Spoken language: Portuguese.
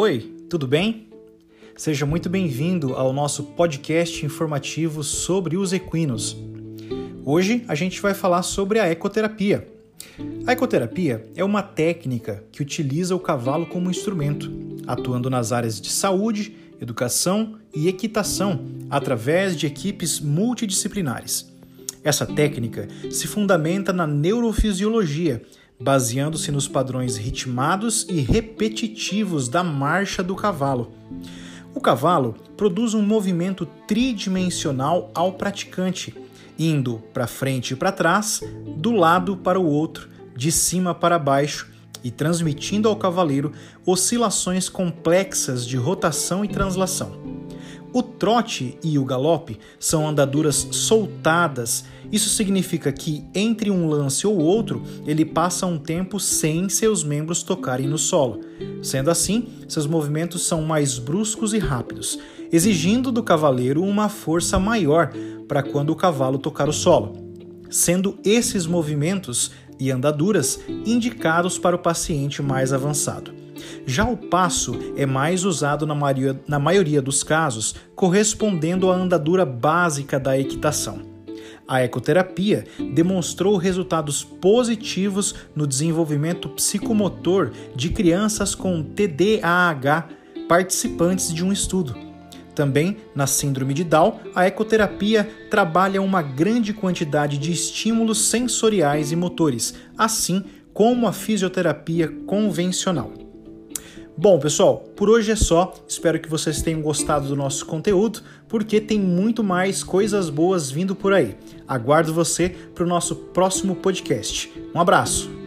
Oi, tudo bem? Seja muito bem-vindo ao nosso podcast informativo sobre os equinos. Hoje a gente vai falar sobre a ecoterapia. A ecoterapia é uma técnica que utiliza o cavalo como instrumento, atuando nas áreas de saúde, educação e equitação através de equipes multidisciplinares. Essa técnica se fundamenta na neurofisiologia, baseando-se nos padrões ritmados e repetitivos da marcha do cavalo. O cavalo produz um movimento tridimensional ao praticante, indo para frente e para trás, do lado para o outro, de cima para baixo e transmitindo ao cavaleiro oscilações complexas de rotação e translação. O trote e o galope são andaduras soltadas. Isso significa que entre um lance ou outro, ele passa um tempo sem seus membros tocarem no solo. Sendo assim, seus movimentos são mais bruscos e rápidos, exigindo do cavaleiro uma força maior para quando o cavalo tocar o solo. Sendo esses movimentos e andaduras indicados para o paciente mais avançado. Já o passo é mais usado na maioria, na maioria dos casos, correspondendo à andadura básica da equitação. A ecoterapia demonstrou resultados positivos no desenvolvimento psicomotor de crianças com TDAH participantes de um estudo. Também, na síndrome de Down, a ecoterapia trabalha uma grande quantidade de estímulos sensoriais e motores, assim como a fisioterapia convencional. Bom, pessoal, por hoje é só. Espero que vocês tenham gostado do nosso conteúdo, porque tem muito mais coisas boas vindo por aí. Aguardo você para o nosso próximo podcast. Um abraço!